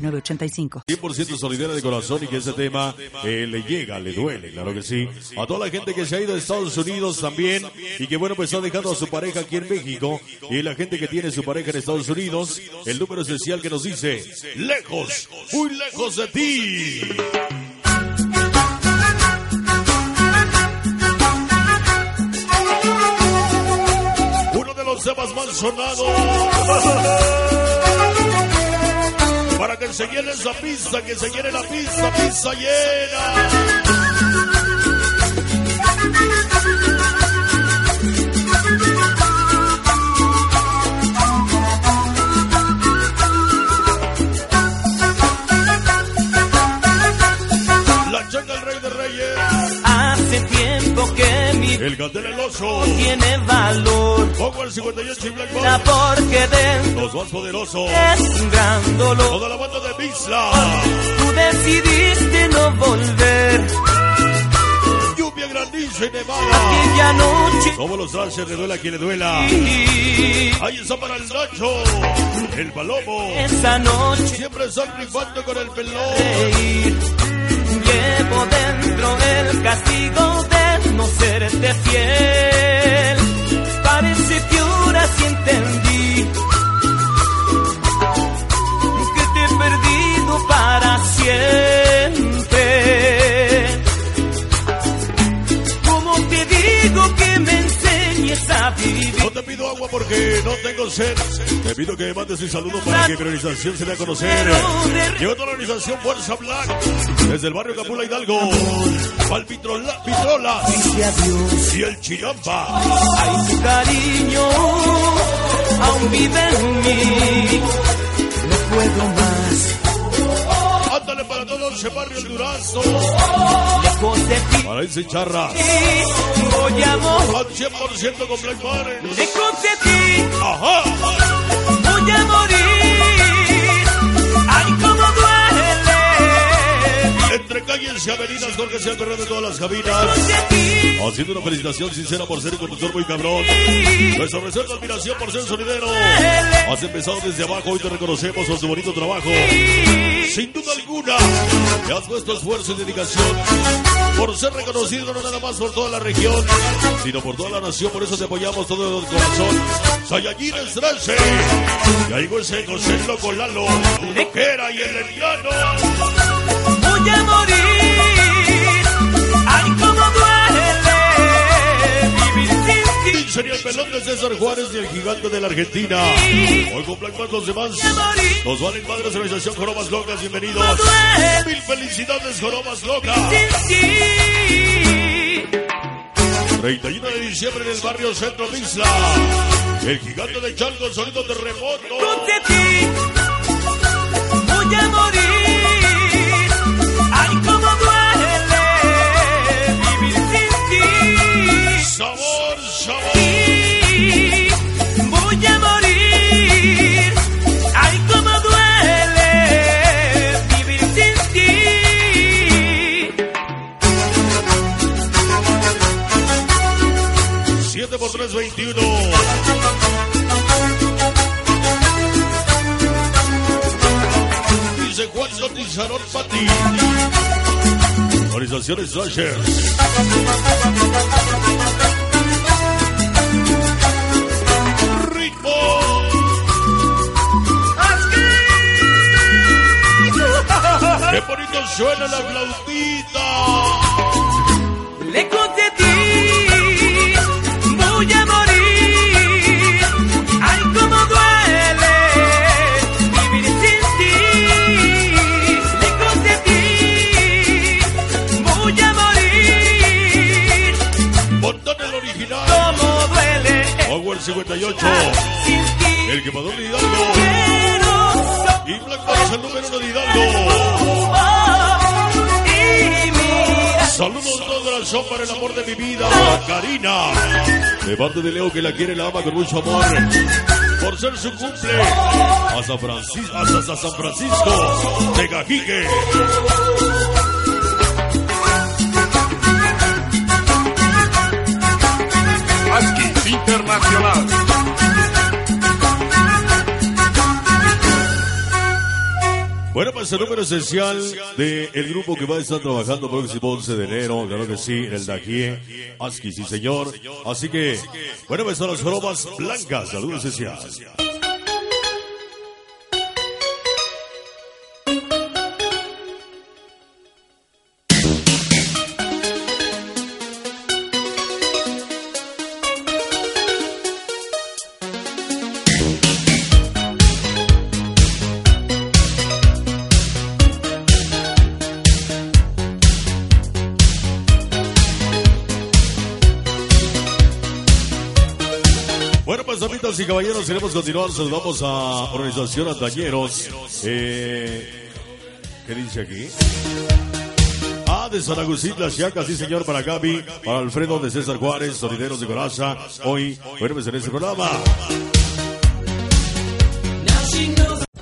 906985. 100% solidera de corazón y que ese tema eh, le llega, le duele, claro que sí. A toda la gente que se ha ido a Estados Unidos también y que bueno, pues ha dejado a su pareja aquí en México y la gente que tiene su pareja en Estados Unidos, el número esencial que nos dice, lejos, muy lejos de ti. Uno de los temas más sonados. Para que se llene esa pista, que se llene la pista, pista llena. La changa el rey de reyes. El gatel el oso. tiene valor. Pongo el 58 y Black La porque dentro Los más poderosos. es un gran dolor. Toda la banda de Bisla. Tú decidiste no volver. Lluvia, granizo y nevada. Aquella noche. Como los trashes, le duela a quien le duela. Ahí está para el Nacho. El Palomo. Esa noche Siempre están rifando con el pelón. Llevo dentro el castigo de no serte fiel. Parece que ahora sí entendí agua porque no tengo sed. Te pido que mandes un saludo para que mi organización se dé a conocer. Llegó toda la organización Fuerza Black. Desde el barrio Capula Hidalgo. Palpitrola, Pitrola. Adiós. Y el Chiramba. Ay, tu cariño aún vive en mí. No puedo más. Ándale para todo ese barrio el Durazo. Para ese charra. voy a. Al 100% con Black ti Ajá. voy a morir. Ay, cómo duele. Entre calles y avenidas, Jorge se ha corrido de todas las cabinas. Haciendo una felicitación sincera por ser un conductor muy cabrón. Nuestra reserva admiración por ser sonidero. Has empezado desde abajo y te reconocemos por tu bonito trabajo. Sin duda alguna, te has puesto esfuerzo y dedicación por ser reconocido no nada más por toda la región, sino por toda la nación. Por eso te apoyamos todo el corazón. Sayajin Estrase. Y ese José el Lalo. Loquera y el Leliano. César Juárez y el gigante de la Argentina. Hoy Black Band los demás. Nos valen madres organización Joromas Locas, bienvenidos. Mil felicidades, Joromas Locas. Sin ti. 31 de diciembre en el barrio Centro Misla. El gigante de Chalco, sonido terremoto. 7 por 3, 21. Dice Juan Cotizarón Pati. Organizaciones. Ritmo. Qué bonito suena la flautita. Power 58. sin ti. El quemador de Hidalgo. Y Black Saludos al número uno de Hidalgo. Saludos todo la show para el amor de mi vida, Karina. De parte de Leo que la quiere, la ama con mucho amor. Por ser su cumple. A San Francisco, hasta San Francisco de Cajique. Internacional. Bueno, pues el número esencial del grupo que va a estar trabajando próximo 11 de enero, claro que sí, en el Dajie, Aski, sí señor. Así que, bueno, pues son las bromas blancas, saludos esencial. y caballeros, queremos continuar. Saludamos a Organización Antañeros. Eh, ¿Qué dice aquí? Ah, de San Agustín, Las Chacas, sí señor, para Gaby, para Alfredo de César Juárez, Sonideros de Coraza. Hoy, bueno, en este programa.